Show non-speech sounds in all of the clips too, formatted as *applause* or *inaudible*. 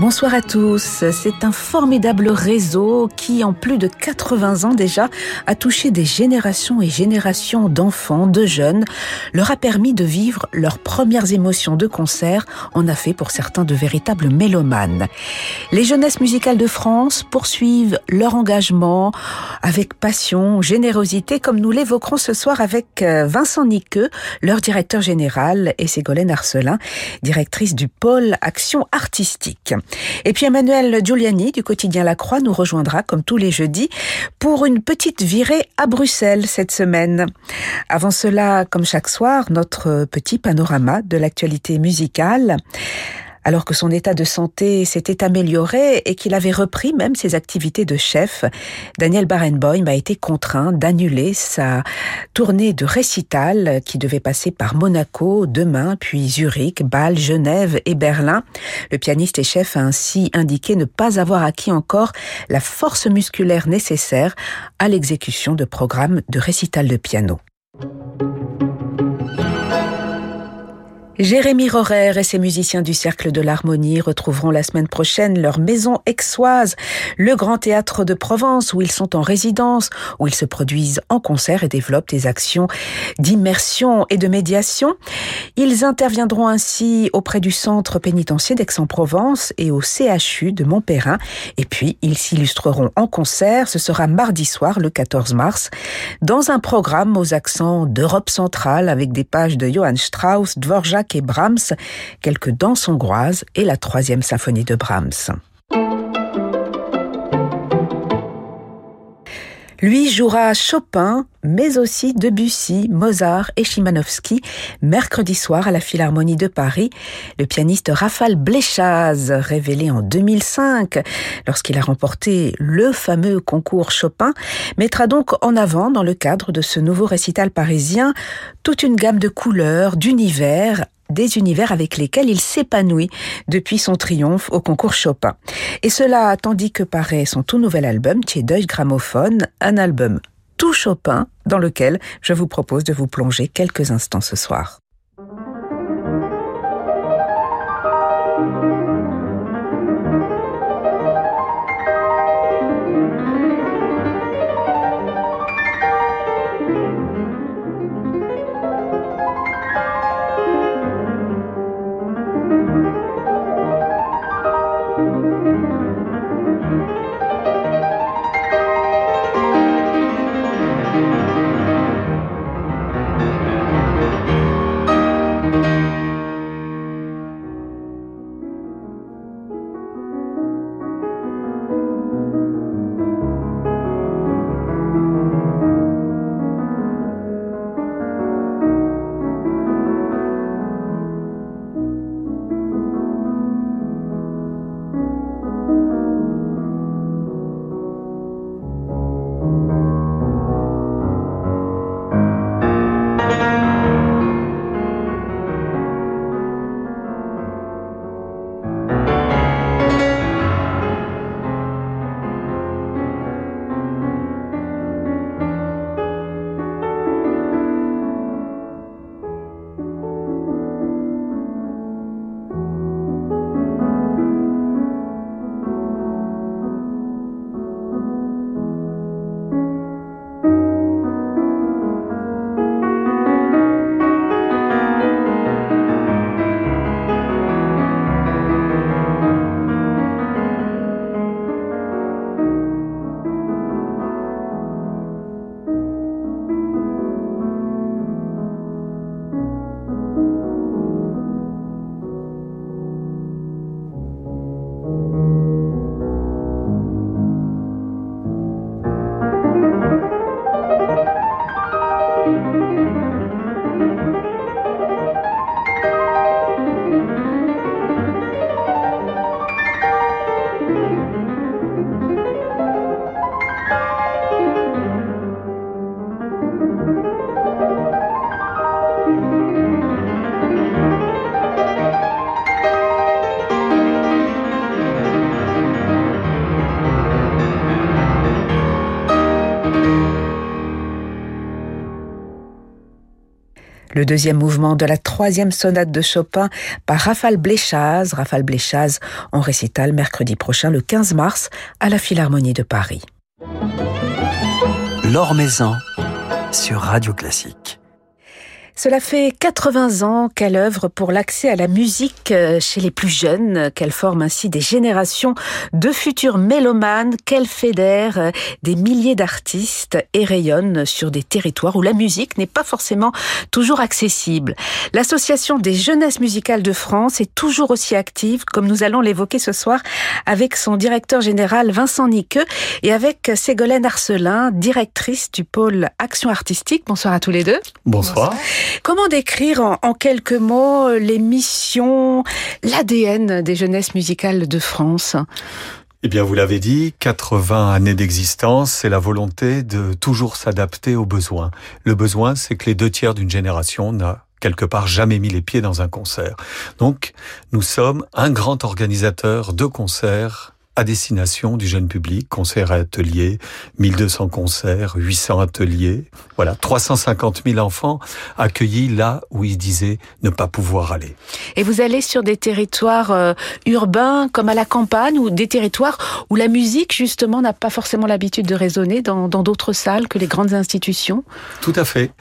Bonsoir à tous. C'est un formidable réseau qui, en plus de 80 ans déjà, a touché des générations et générations d'enfants, de jeunes, leur a permis de vivre leurs premières émotions de concert, en a fait pour certains de véritables mélomanes. Les jeunesses musicales de France poursuivent leur engagement avec passion, générosité, comme nous l'évoquerons ce soir avec euh, Vincent Niqueux, leur directeur général, et Ségolène Arcelin, directrice du pôle Action Artistique. Et puis Emmanuel Giuliani du quotidien La Croix nous rejoindra comme tous les jeudis pour une petite virée à Bruxelles cette semaine. Avant cela, comme chaque soir, notre petit panorama de l'actualité musicale alors que son état de santé s'était amélioré et qu'il avait repris même ses activités de chef, Daniel Barenboim a été contraint d'annuler sa tournée de récital qui devait passer par Monaco demain, puis Zurich, Bâle, Genève et Berlin. Le pianiste et chef a ainsi indiqué ne pas avoir acquis encore la force musculaire nécessaire à l'exécution de programmes de récital de piano. Jérémy Rorer et ses musiciens du Cercle de l'Harmonie retrouveront la semaine prochaine leur maison exoise, le Grand Théâtre de Provence, où ils sont en résidence, où ils se produisent en concert et développent des actions d'immersion et de médiation. Ils interviendront ainsi auprès du Centre pénitentiaire d'Aix-en-Provence et au CHU de Montpérin. Et puis, ils s'illustreront en concert. Ce sera mardi soir, le 14 mars, dans un programme aux accents d'Europe centrale avec des pages de Johann Strauss, Dvorak et Brahms, quelques danses hongroises et la troisième symphonie de Brahms. Lui jouera Chopin, mais aussi Debussy, Mozart et Chimanovski mercredi soir à la Philharmonie de Paris. Le pianiste Rafal Bléchaz, révélé en 2005 lorsqu'il a remporté le fameux concours Chopin, mettra donc en avant dans le cadre de ce nouveau récital parisien toute une gamme de couleurs, d'univers des univers avec lesquels il s'épanouit depuis son triomphe au concours Chopin. Et cela tandis que paraît son tout nouvel album, Deuil Gramophone, un album tout Chopin dans lequel je vous propose de vous plonger quelques instants ce soir. Le deuxième mouvement de la troisième sonate de Chopin par Rafale Bléchaz. Rafale Bléchaz en récital mercredi prochain, le 15 mars, à la Philharmonie de Paris. L'Or Maison sur Radio Classique. Cela fait 80 ans qu'elle œuvre pour l'accès à la musique euh, chez les plus jeunes, qu'elle forme ainsi des générations de futurs mélomanes, qu'elle fédère euh, des milliers d'artistes et rayonne sur des territoires où la musique n'est pas forcément toujours accessible. L'association des jeunesses musicales de France est toujours aussi active, comme nous allons l'évoquer ce soir avec son directeur général Vincent Niqueux et avec Ségolène Arcelin, directrice du pôle action artistique. Bonsoir à tous les deux. Bonsoir. Comment décrire en, quelques mots les missions, l'ADN des jeunesses musicales de France? Eh bien, vous l'avez dit, 80 années d'existence, c'est la volonté de toujours s'adapter aux besoins. Le besoin, c'est que les deux tiers d'une génération n'a quelque part jamais mis les pieds dans un concert. Donc, nous sommes un grand organisateur de concerts à destination du jeune public, concerts et ateliers, 1200 concerts, 800 ateliers, voilà, 350 000 enfants accueillis là où ils disaient ne pas pouvoir aller. Et vous allez sur des territoires euh, urbains comme à la campagne ou des territoires où la musique justement n'a pas forcément l'habitude de résonner dans d'autres salles que les grandes institutions? Tout à fait.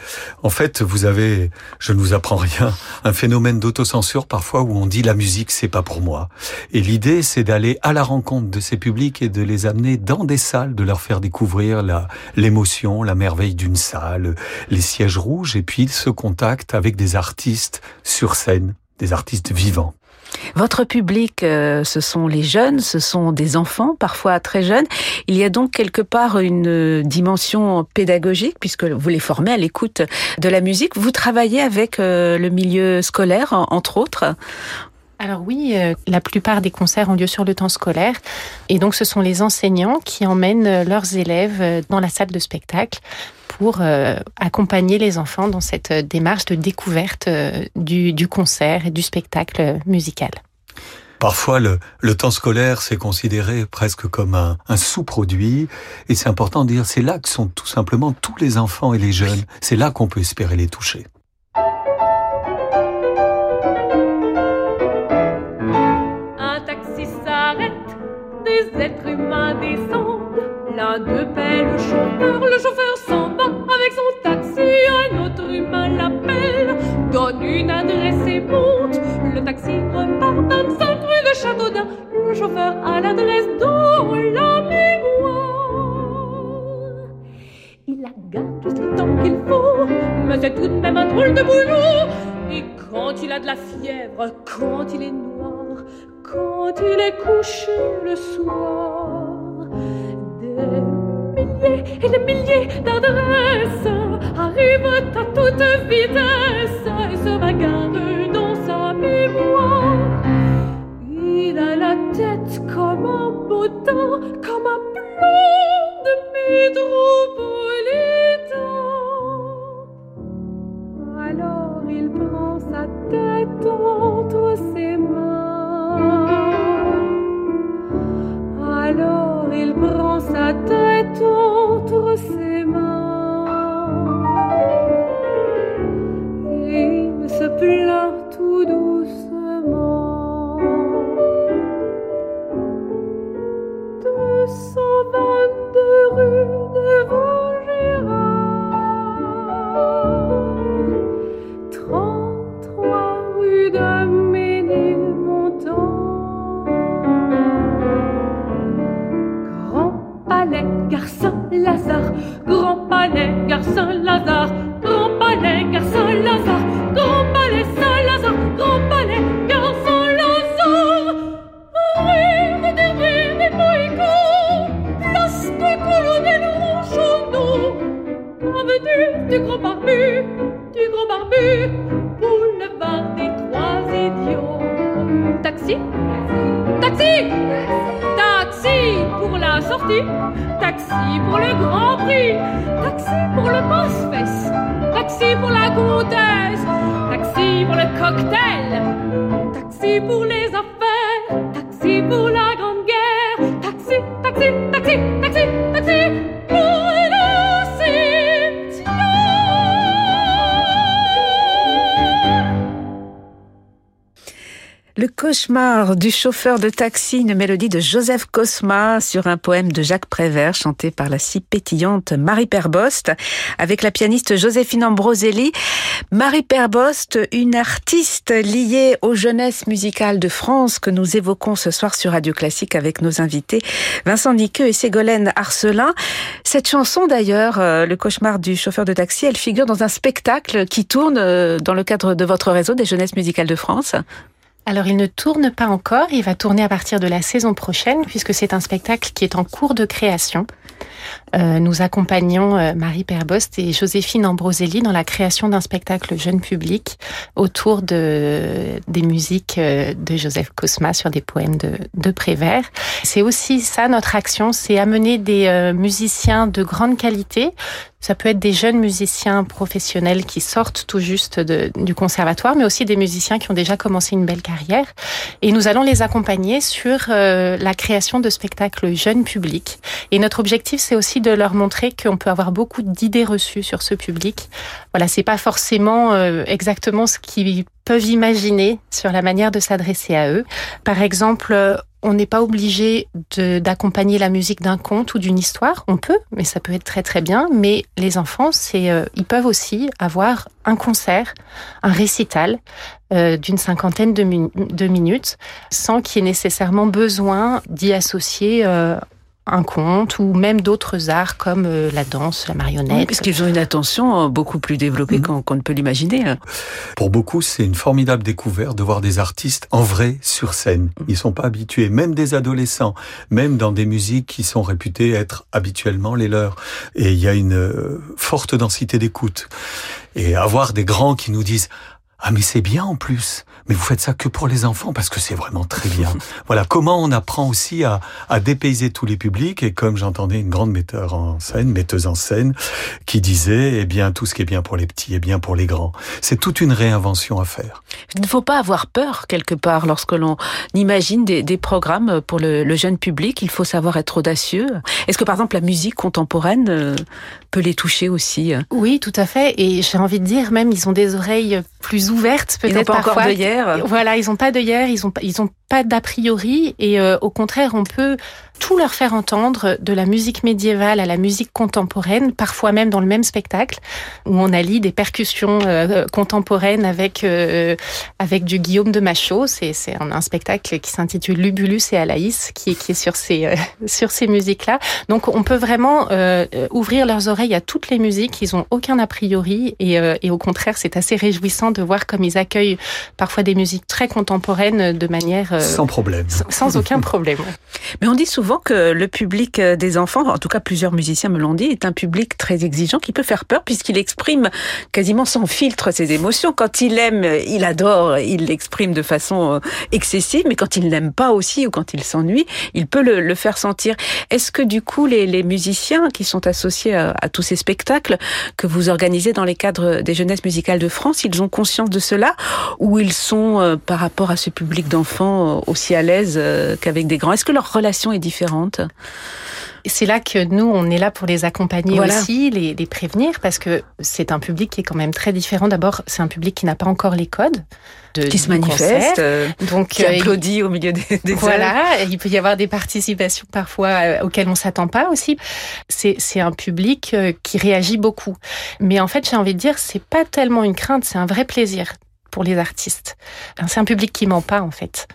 En fait, vous avez, je ne vous apprends rien, un phénomène d'autocensure parfois où on dit la musique c'est pas pour moi. Et l'idée c'est d'aller à la rencontre de ces publics et de les amener dans des salles, de leur faire découvrir l'émotion, la merveille d'une salle, les sièges rouges et puis ce contact avec des artistes sur scène, des artistes vivants. Votre public, euh, ce sont les jeunes, ce sont des enfants, parfois très jeunes. Il y a donc quelque part une dimension pédagogique, puisque vous les formez à l'écoute de la musique. Vous travaillez avec euh, le milieu scolaire, entre autres alors oui, euh, la plupart des concerts ont lieu sur le temps scolaire et donc ce sont les enseignants qui emmènent euh, leurs élèves euh, dans la salle de spectacle pour accompagner les enfants dans cette démarche de découverte du, concert et du spectacle musical. Parfois, le, temps scolaire, c'est considéré presque comme un, un sous-produit. Et c'est important de dire, c'est là que sont tout simplement tous les enfants et les jeunes. C'est là qu'on peut espérer les toucher. Le soir, milliers et des milliers d'adresses arrivent à toute vitesse et se bagarrent dans sa mémoire. Il a la tête comme un bottin, comme un plan de métropolitain. Alors il prend sa tête entre ses sa tête entre ses mains. Et il se plaint du gros barbu, du gros barbu, boulevard des trois idiots. Taxi, taxi, taxi pour la sortie, taxi pour le grand cauchemar du chauffeur de taxi, une mélodie de Joseph Cosma sur un poème de Jacques Prévert chanté par la si pétillante Marie Perbost avec la pianiste Joséphine Ambroselli. Marie Perbost, une artiste liée aux jeunesses musicales de France que nous évoquons ce soir sur Radio Classique avec nos invités Vincent Niqueux et Ségolène Arcelin. Cette chanson d'ailleurs, euh, Le cauchemar du chauffeur de taxi, elle figure dans un spectacle qui tourne euh, dans le cadre de votre réseau des jeunesses musicales de France. Alors il ne tourne pas encore, il va tourner à partir de la saison prochaine puisque c'est un spectacle qui est en cours de création. Euh, nous accompagnons euh, Marie Perbost et Joséphine Ambroselli dans la création d'un spectacle jeune public autour de, des musiques euh, de Joseph Cosma sur des poèmes de, de Prévert. C'est aussi ça notre action, c'est amener des musiciens de grande qualité ça peut être des jeunes musiciens professionnels qui sortent tout juste du conservatoire, mais aussi des musiciens qui ont déjà commencé une belle carrière. Et nous allons les accompagner sur euh, la création de spectacles jeunes publics. Et notre objectif, c'est aussi de leur montrer qu'on peut avoir beaucoup d'idées reçues sur ce public. Voilà, c'est pas forcément euh, exactement ce qu'ils peuvent imaginer sur la manière de s'adresser à eux. Par exemple, on n'est pas obligé d'accompagner la musique d'un conte ou d'une histoire. On peut, mais ça peut être très très bien. Mais les enfants, c'est, euh, ils peuvent aussi avoir un concert, un récital euh, d'une cinquantaine de, minutes, sans qu'il y ait nécessairement besoin d'y associer euh, un conte ou même d'autres arts comme euh, la danse, la marionnette. Oui, puisqu'ils ont une attention euh, beaucoup plus développée mmh. qu'on ne peut l'imaginer. Hein. Pour beaucoup, c'est une formidable découverte de voir des artistes en vrai sur scène. Mmh. Ils sont pas habitués, même des adolescents, même dans des musiques qui sont réputées être habituellement les leurs. Et il y a une euh, forte densité d'écoute. Et avoir des grands qui nous disent ah mais c'est bien en plus. Mais vous faites ça que pour les enfants parce que c'est vraiment très bien. *laughs* voilà comment on apprend aussi à, à dépayser tous les publics et comme j'entendais une grande metteur en scène, metteuse en scène, qui disait eh bien tout ce qui est bien pour les petits est bien pour les grands. C'est toute une réinvention à faire. Il ne faut pas avoir peur quelque part lorsque l'on imagine des, des, programmes pour le, le, jeune public. Il faut savoir être audacieux. Est-ce que par exemple la musique contemporaine euh, peut les toucher aussi Oui, tout à fait. Et j'ai envie de dire même ils ont des oreilles plus ouvertes peut-être pas encore Voilà, ils n'ont pas d'œillères, ils ont ils ont pas d'a priori et euh, au contraire on peut tout leur faire entendre, de la musique médiévale à la musique contemporaine, parfois même dans le même spectacle, où on allie des percussions euh, contemporaines avec euh, avec du Guillaume de Machaut. C'est c'est un, un, spectacle qui s'intitule Lubulus et Alaïs, qui est qui est sur ces euh, *laughs* sur ces musiques-là. Donc on peut vraiment euh, ouvrir leurs oreilles à toutes les musiques. Ils ont aucun a priori et, et au contraire c'est assez réjouissant de voir comme ils accueillent parfois des musiques très contemporaines de manière sans problème, sans aucun problème. Mais on dit souvent que le public euh, des enfants, en tout cas plusieurs musiciens me l'ont dit, est un public très exigeant qui peut faire peur puisqu'il exprime quasiment sans filtre ses émotions. Quand il aime, il adore, il l'exprime de façon euh, excessive, mais quand il n'aime pas aussi ou quand il s'ennuie, il peut le, faire sentir. Est-ce que du coup les, musiciens qui sont associés à, tous ces spectacles que vous organisez dans les cadres des jeunesses musicales de France, ils ont conscience de cela ou ils sont euh, par rapport à ce public d'enfants aussi à l'aise qu'avec des grands? Est-ce que leur relation est différente différentes. C'est là que nous, on est là pour les accompagner voilà. aussi, les, les, prévenir, parce que c'est un public qui est quand même très différent. D'abord, c'est un public qui n'a pas encore les codes. De, qui se manifeste, donc qui applaudit au milieu des, des *laughs* voilà. Il peut y avoir des participations parfois euh, auxquelles on s'attend pas aussi. C'est c'est un public euh, qui réagit beaucoup, mais en fait j'ai envie de dire c'est pas tellement une crainte, c'est un vrai plaisir pour les artistes. C'est un public qui ment pas en fait.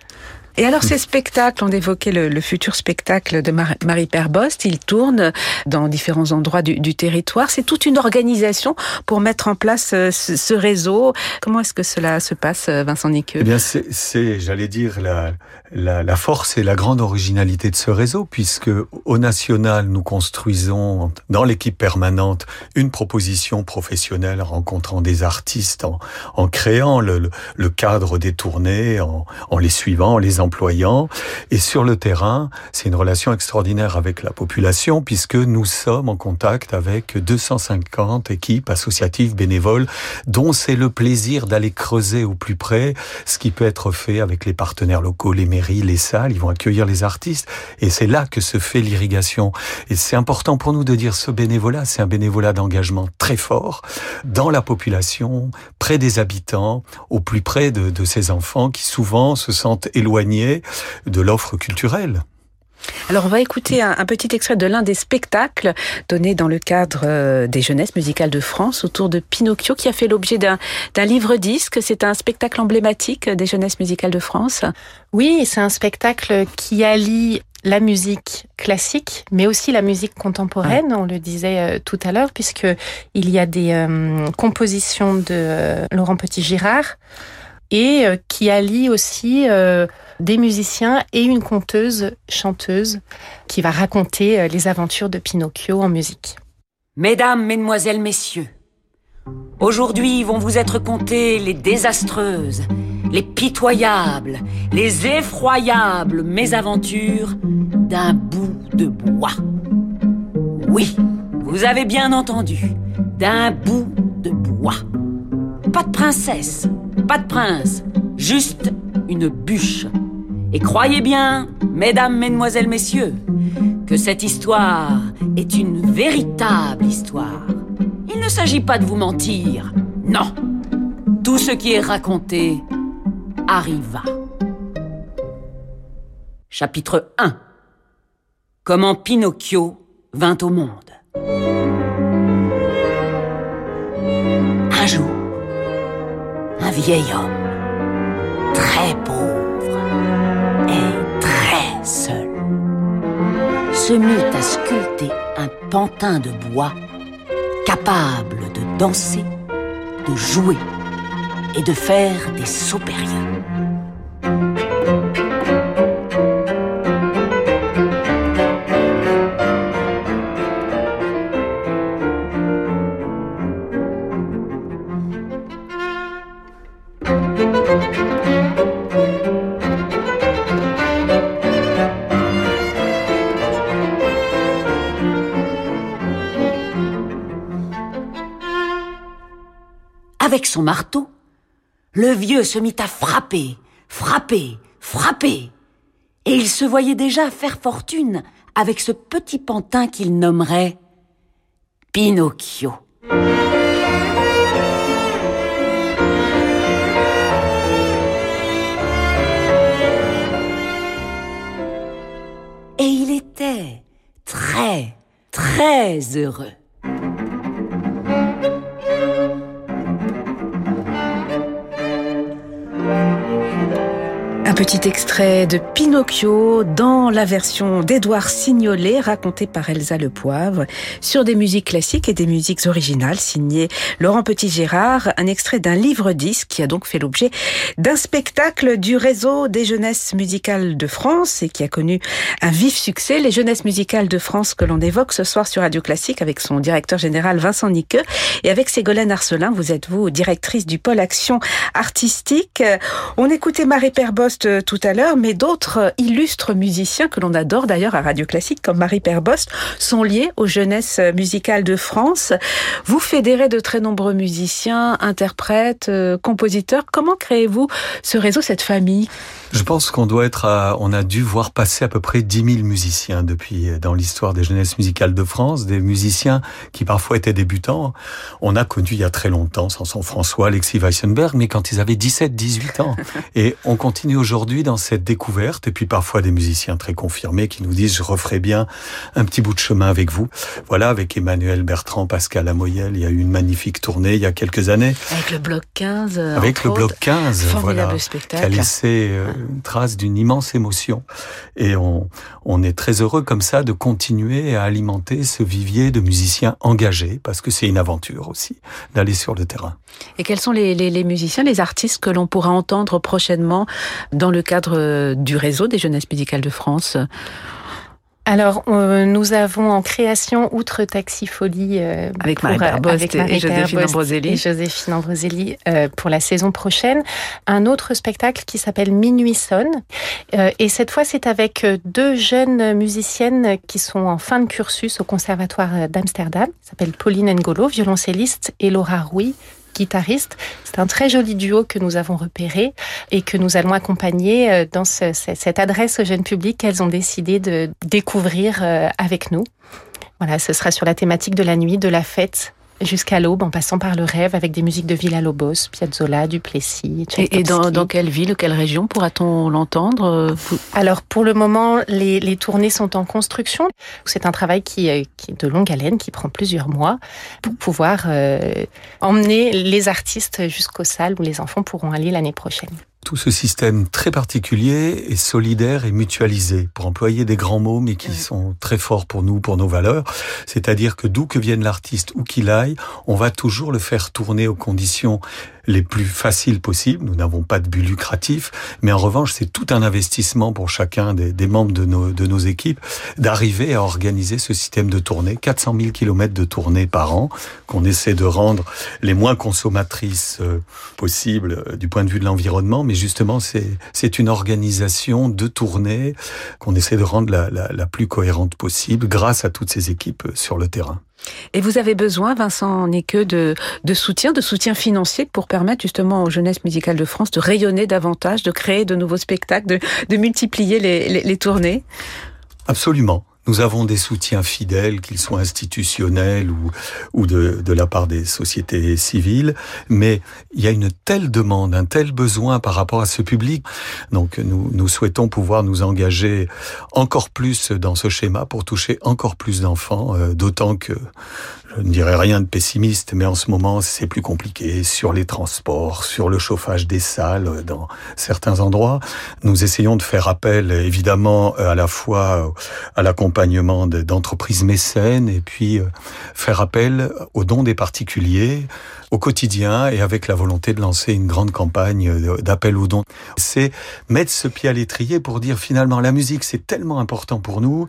Et alors ces spectacles, on évoquait le, le futur spectacle de Mar Marie Perbost, il tourne dans différents endroits du, du territoire. C'est toute une organisation pour mettre en place ce, ce réseau. Comment est-ce que cela se passe, Vincent Niqueux? Eh bien, c'est, j'allais dire, la, la, force et la grande originalité de ce réseau, puisque au national, nous construisons dans l'équipe permanente une proposition professionnelle rencontrant des artistes en, en créant le, cadre des tournées, en, en les suivant, en les employants. Et sur le terrain, c'est une relation extraordinaire avec la population puisque nous sommes en contact avec 250 équipes associatives bénévoles dont c'est le plaisir d'aller creuser au plus près ce qui peut être fait avec les partenaires locaux, les mairies les salles, ils vont accueillir les artistes. Et c'est là que se fait l'irrigation. Et c'est important pour nous de dire ce bénévolat, c'est un bénévolat d'engagement très fort dans la population, près des habitants, au plus près de ces enfants qui souvent se sentent éloignés de l'offre culturelle. Alors on va écouter un, un petit extrait de l'un des spectacles donnés dans le cadre euh, des jeunesses musicales de France autour de Pinocchio qui a fait l'objet d'un d'un livre-disque. C'est un spectacle emblématique des jeunesses musicales de France. Oui, c'est un spectacle qui allie la musique classique, mais aussi la musique contemporaine. On le disait euh, tout à l'heure, puisque il y a des euh, compositions de euh, Laurent Petit-Girard et qui allie aussi des musiciens et une conteuse chanteuse qui va raconter euh, les aventures de Pinocchio en musique. Mesdames, Mesdemoiselles, Messieurs, aujourd'hui vont vous être contées les désastreuses, les pitoyables, les effroyables mésaventures d'un bout de bois. Oui, vous avez bien entendu, d'un bout de bois. Pas de princesse, pas de prince, juste une bûche. Et croyez bien, mesdames, mesdemoiselles, messieurs, que cette histoire est une véritable histoire. Il ne s'agit pas de vous mentir, non. Tout ce qui est raconté arriva. Chapitre 1 Comment Pinocchio vint au monde. Un jour, un vieil homme, très pauvre se mit à sculpter un pantin de bois capable de danser, de jouer et de faire des sauts Avec son marteau, le vieux se mit à frapper, frapper, frapper. Et il se voyait déjà faire fortune avec ce petit pantin qu'il nommerait Pinocchio. Et il était très, très heureux. Un petit extrait de Pinocchio dans la version d'Édouard Signolet racontée par Elsa Le Poivre sur des musiques classiques et des musiques originales signées Laurent Petit-Gérard, un extrait d'un livre-disque qui a donc fait l'objet d'un spectacle du réseau des jeunesses musicales de France et qui a connu un vif succès. Les jeunesses musicales de France que l'on évoque ce soir sur Radio Classique avec son directeur général Vincent Niqueux et avec Ségolène Arcelin. Vous êtes vous directrice du pôle action artistique. On écoutait Marie Perbost tout à l'heure, mais d'autres illustres musiciens que l'on adore d'ailleurs à Radio Classique, comme Marie Perbost, sont liés aux jeunesses musicales de France. Vous fédérez de très nombreux musiciens, interprètes, euh, compositeurs. Comment créez-vous ce réseau, cette famille? Je pense qu'on doit être à, on a dû voir passer à peu près 10 000 musiciens depuis, dans l'histoire des jeunesses musicales de France, des musiciens qui parfois étaient débutants. On a connu il y a très longtemps Samson François, Alexis Weissenberg, mais quand ils avaient 17, 18 ans. *laughs* Et on continue aujourd'hui dans cette découverte, et puis parfois des musiciens très confirmés qui nous disent je referai bien un petit bout de chemin avec vous. Voilà, avec Emmanuel Bertrand, Pascal Amoyel, il y a eu une magnifique tournée il y a quelques années. Avec le bloc 15. Avec le bloc autres. 15, Formidable voilà, spectacle. qui a laissé euh, trace d'une immense émotion. Et on, est très heureux comme ça de continuer à alimenter ce vivier de musiciens engagés, parce que c'est une aventure aussi, d'aller sur le terrain. Et quels sont les, musiciens, les artistes que l'on pourra entendre prochainement dans le cadre du réseau des jeunesses musicales de France? Alors, euh, nous avons en création, outre Taxi Folie, euh, Avec Marie euh, Perbost avec et Joséphine Ambroselli. et Joséphine Ambroselli, euh, pour la saison prochaine, un autre spectacle qui s'appelle Minuit sonne. Euh, et cette fois, c'est avec euh, deux jeunes musiciennes qui sont en fin de cursus au Conservatoire euh, d'Amsterdam. S'appellent Pauline Ngolo, violoncelliste, et Laura Rouy, guitaristes. C'est un très joli duo que nous avons repéré et que nous allons accompagner euh, dans ce, cette adresse au jeune public qu'elles ont décidé de découvrir euh, avec nous. Voilà, ce sera sur la thématique de la nuit, de la fête, jusqu'à l'aube, en passant par le rêve, avec des musiques de Villa-Lobos, Piazzolla, Duplessis. Et, et dans, dans, quelle ville, quelle région pourra-t-on l'entendre Alors, pour le moment, les, les, tournées sont en construction. C'est un travail qui, qui, est de longue haleine, qui prend plusieurs mois, pour pouvoir euh, emmener les artistes jusqu'aux salles où les enfants pourront aller l'année prochaine tout ce système très particulier est solidaire et mutualisé, pour employer des grands mots, mais qui oui. sont très forts pour nous, pour nos valeurs. C'est-à-dire que d'où que vienne l'artiste, où qu'il aille, on va toujours le faire tourner aux conditions les plus faciles possibles. Nous n'avons pas de but lucratif, mais en revanche, c'est tout un investissement pour chacun des, membres de nos, équipes d'arriver à organiser ce système de tournée. 400 000 kilomètres de tournée par an qu'on essaie de rendre les moins consommatrices euh, possibles euh, du point de vue de l'environnement, mais justement, c'est une organisation de tournée qu'on essaie de rendre la, plus cohérente possible grâce à toutes ces équipes sur le terrain. Et vous avez besoin, Vincent Niqueux, de, de soutien, de soutien financier pour permettre justement aux jeunesses musicales de France de rayonner davantage, de créer de nouveaux spectacles, de, multiplier les, les, les tournées? Absolument. Nous avons des soutiens fidèles, qu'ils soient institutionnels ou, ou de, de, la part des sociétés civiles, mais il y a une telle demande, un tel besoin par rapport à ce public. Donc nous, nous souhaitons pouvoir nous engager encore plus dans ce schéma pour toucher encore plus d'enfants, euh, d'autant que je ne dirais rien de pessimiste, mais en ce moment, c'est plus compliqué sur les transports, sur le chauffage des salles dans certains endroits. Nous essayons de faire appel, évidemment, à la fois à l'accompagnement d'entreprises mécènes et puis faire appel aux dons des particuliers au quotidien et avec la volonté de lancer une grande campagne d'appel aux dons. C'est mettre ce pied à l'étrier pour dire finalement la musique c'est tellement important pour nous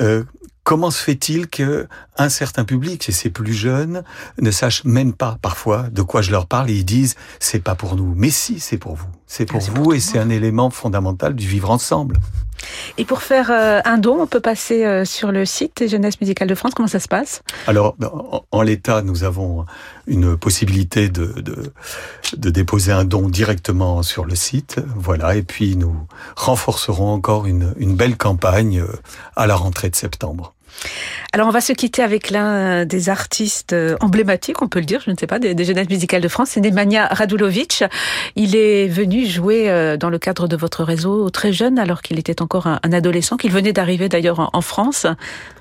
euh, comment se fait-il que un certain public, et c'est plus jeunes, ne sache même pas parfois de quoi je leur parle et ils disent c'est pas pour nous. Mais si, c'est pour vous. C'est pour vous pour et c'est un élément fondamental du vivre ensemble. Et pour faire euh, un don, on peut passer euh, sur le site des Jeunesses musicales de France. Comment ça se passe? Alors, en, en l'état, nous avons une possibilité de, de, de, déposer un don directement sur le site. Voilà. Et puis, nous renforcerons encore une, une belle campagne euh, à la rentrée de septembre. Alors on va se quitter avec l'un des artistes emblématiques, on peut le dire, je ne sais pas, des, des jeunesses musicales de France, c'est Nemanja Radulovic. Il est venu jouer dans le cadre de votre réseau très jeune, alors qu'il était encore un, adolescent, qu'il venait d'arriver d'ailleurs en, France.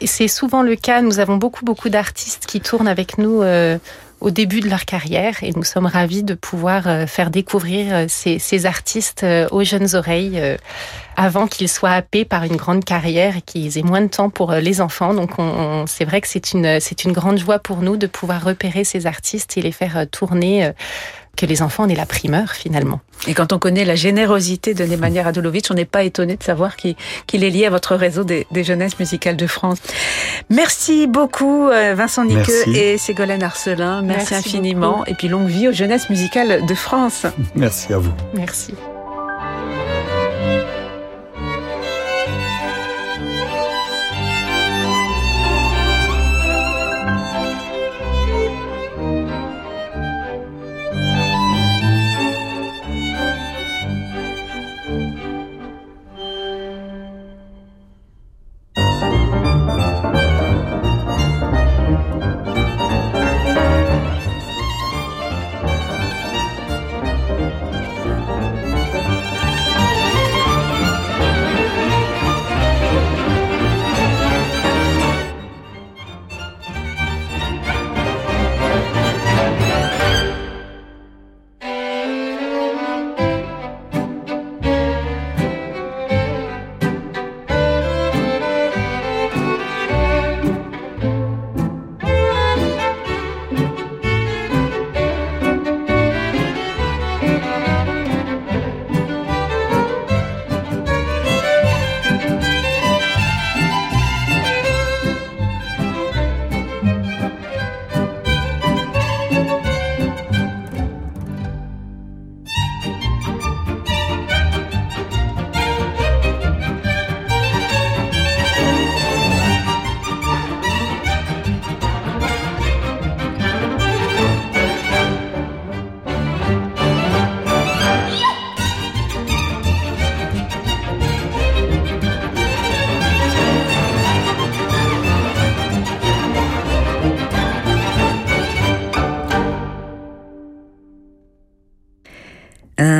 C'est souvent le cas, nous avons beaucoup beaucoup d'artistes qui tournent avec nous euh, au début de leur carrière et nous sommes ravis de pouvoir euh, faire découvrir euh, ces, artistes euh, aux jeunes oreilles avant qu'ils soient happés par une grande carrière et qu'ils aient moins de temps pour les enfants. Donc on, on, c'est vrai que c'est une, c'est une grande joie pour nous de pouvoir repérer ces artistes et les faire tourner que les enfants en aient la primeur finalement. Et quand on connaît la générosité de Nemanja Radulovic, on n'est pas étonné de savoir qu'il qu est lié à votre réseau des, des, jeunesses musicales de France. Merci beaucoup Vincent Niqueux et Ségolène Arcelin. Merci, Merci infiniment beaucoup. et puis longue vie aux jeunesses musicales de France. *laughs* Merci à vous. Merci.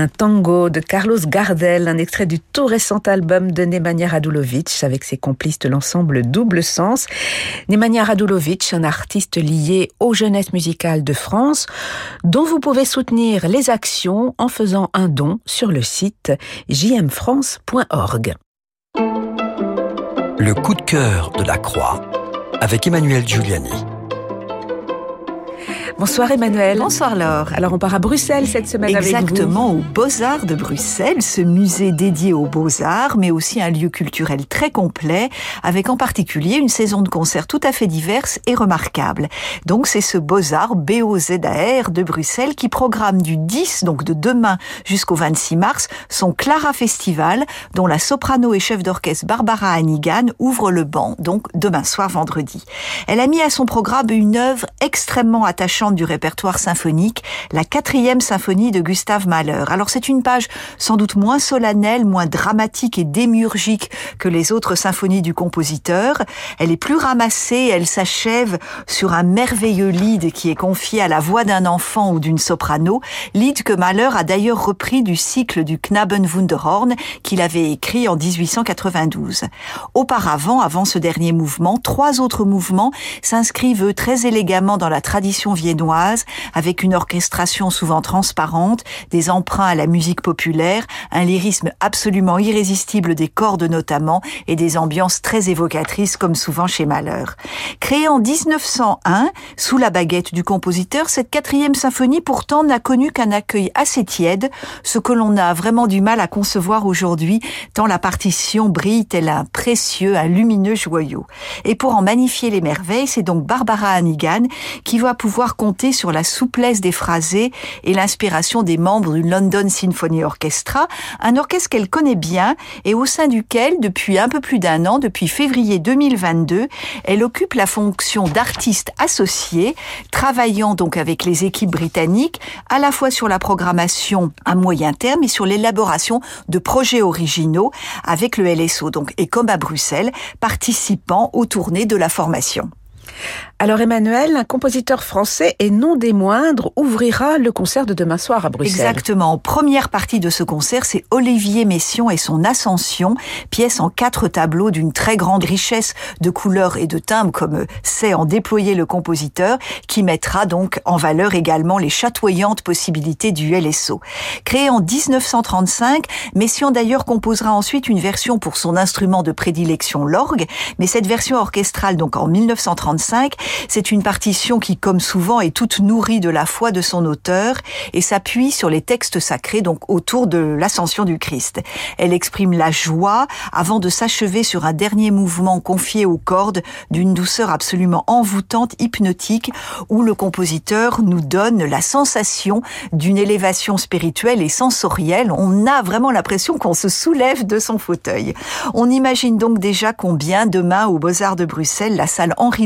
Un tango de Carlos Gardel, un extrait du tout récent album de Nemanja Radulovic avec ses complices de l'ensemble Double Sens. Nemanja Radulovic, un artiste lié aux jeunesses musicales de France, dont vous pouvez soutenir les actions en faisant un don sur le site jmfrance.org. Le coup de cœur de la Croix avec Emmanuel Giuliani. Bonsoir Emmanuel. Bonsoir Laure. Alors on part à Bruxelles cette semaine Exactement, avec vous. Aux Beaux-Arts de Bruxelles, ce musée dédié aux Beaux-Arts, mais aussi un lieu culturel très complet, avec en particulier une saison de concerts tout à fait diverse et remarquable. Donc c'est ce Beaux-Arts, B-O-Z-A-R de Bruxelles, qui programme du 10, donc de demain jusqu'au 26 mars, son Clara Festival, dont la soprano et chef d'orchestre Barbara Hannigan ouvre le banc, donc demain soir vendredi. Elle a mis à son programme une œuvre extrêmement attachante du répertoire symphonique, la quatrième symphonie de Gustave Mahler. Alors c'est une page sans doute moins solennelle, moins dramatique et démiurgique que les autres symphonies du compositeur. Elle est plus ramassée, elle s'achève sur un merveilleux lead qui est confié à la voix d'un enfant ou d'une soprano, lead que Mahler a d'ailleurs repris du cycle du Knabenwunderhorn qu'il avait écrit en 1892. Auparavant, avant ce dernier mouvement, trois autres mouvements s'inscrivent très élégamment dans la tradition viennoise avec une orchestration souvent transparente, des emprunts à la musique populaire, un lyrisme absolument irrésistible des cordes notamment, et des ambiances très évocatrices comme souvent chez Mahler. Créée en 1901, sous la baguette du compositeur, cette quatrième symphonie pourtant n'a connu qu'un accueil assez tiède, ce que l'on a vraiment du mal à concevoir aujourd'hui, tant la partition brille tel un précieux, un lumineux joyau. Et pour en magnifier les merveilles, c'est donc Barbara Hannigan qui va pouvoir compter sur la souplesse des phrasés et l'inspiration des membres du London Symphony Orchestra, un orchestre qu'elle connaît bien et au sein duquel, depuis un peu plus d'un an, depuis février 2022, elle occupe la fonction d'artiste associée, travaillant donc avec les équipes britanniques, à la fois sur la programmation à moyen terme et sur l'élaboration de projets originaux avec le LSO, donc, et comme à Bruxelles, participant aux tournées de la formation. Alors Emmanuel, un compositeur français et non des moindres, ouvrira le concert de demain soir à Bruxelles. Exactement. En première partie de ce concert, c'est Olivier Messiaen et son Ascension, pièce en quatre tableaux d'une très grande richesse de couleurs et de timbres, comme sait en déployer le compositeur, qui mettra donc en valeur également les chatoyantes possibilités du LSO. Créé en 1935, Messiaen d'ailleurs composera ensuite une version pour son instrument de prédilection, l'orgue, mais cette version orchestrale, donc en 1935, c'est une partition qui, comme souvent, est toute nourrie de la foi de son auteur et s'appuie sur les textes sacrés, donc autour de l'ascension du Christ. Elle exprime la joie avant de s'achever sur un dernier mouvement confié aux cordes d'une douceur absolument envoûtante, hypnotique, où le compositeur nous donne la sensation d'une élévation spirituelle et sensorielle. On a vraiment l'impression qu'on se soulève de son fauteuil. On imagine donc déjà combien demain au Beaux-Arts de Bruxelles, la salle Henri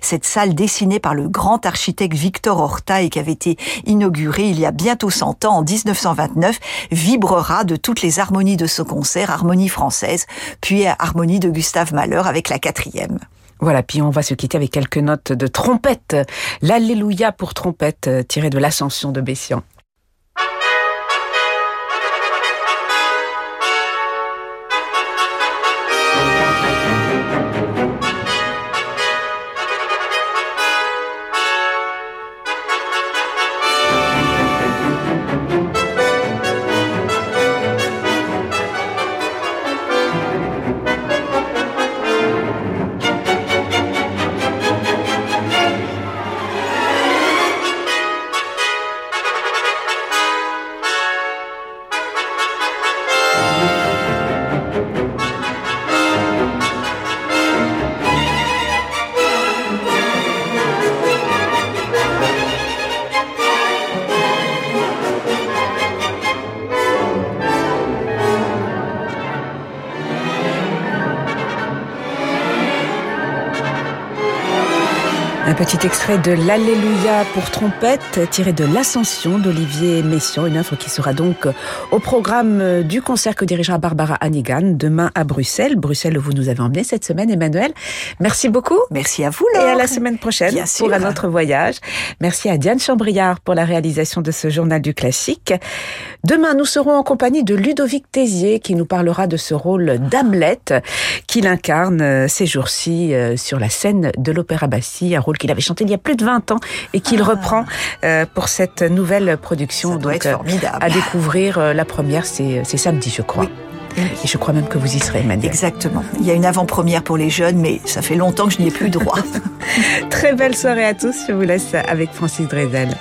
Cette salle dessinée par le grand architecte Victor Horta et qui avait été inaugurée il y a bientôt 100 ans, en 1929, vibrera de toutes les harmonies de ce concert, harmonie française, puis harmonie de Gustave Mahler avec la quatrième. Voilà, puis on va se quitter avec quelques notes de trompette. L'Alléluia pour trompette tiré de l'Ascension de Bessian. Un petit extrait de l'Alléluia pour trompette tiré de l'Ascension d'Olivier Messiaen, une œuvre qui sera donc au programme du concert que dirigera Barbara Hannigan demain à Bruxelles. Bruxelles où vous nous avez emmené cette semaine, Emmanuel. Merci beaucoup. Merci à vous, Laure. Et à la semaine prochaine Bien pour sûr. un autre voyage. Merci à Diane Chambriard pour la réalisation de ce journal du classique. Demain, nous serons en compagnie de Ludovic Tézier qui nous parlera de ce rôle d'Hamlet qu'il incarne ces jours-ci sur la scène de l'Opéra Bastille, un rôle qu'il avait chanté il y a plus de 20 ans et qu'il ah. reprend euh, pour cette nouvelle production. Ça doit donc, être formidable. à découvrir, euh, la première, c'est samedi, je crois. Oui. Et je crois même que vous y serez, Emmanuel. Exactement. Il y a une avant-première pour les jeunes, mais ça fait longtemps que je n'y ai plus droit. *laughs* Très belle soirée à tous. Je vous laisse avec Francis Drezel.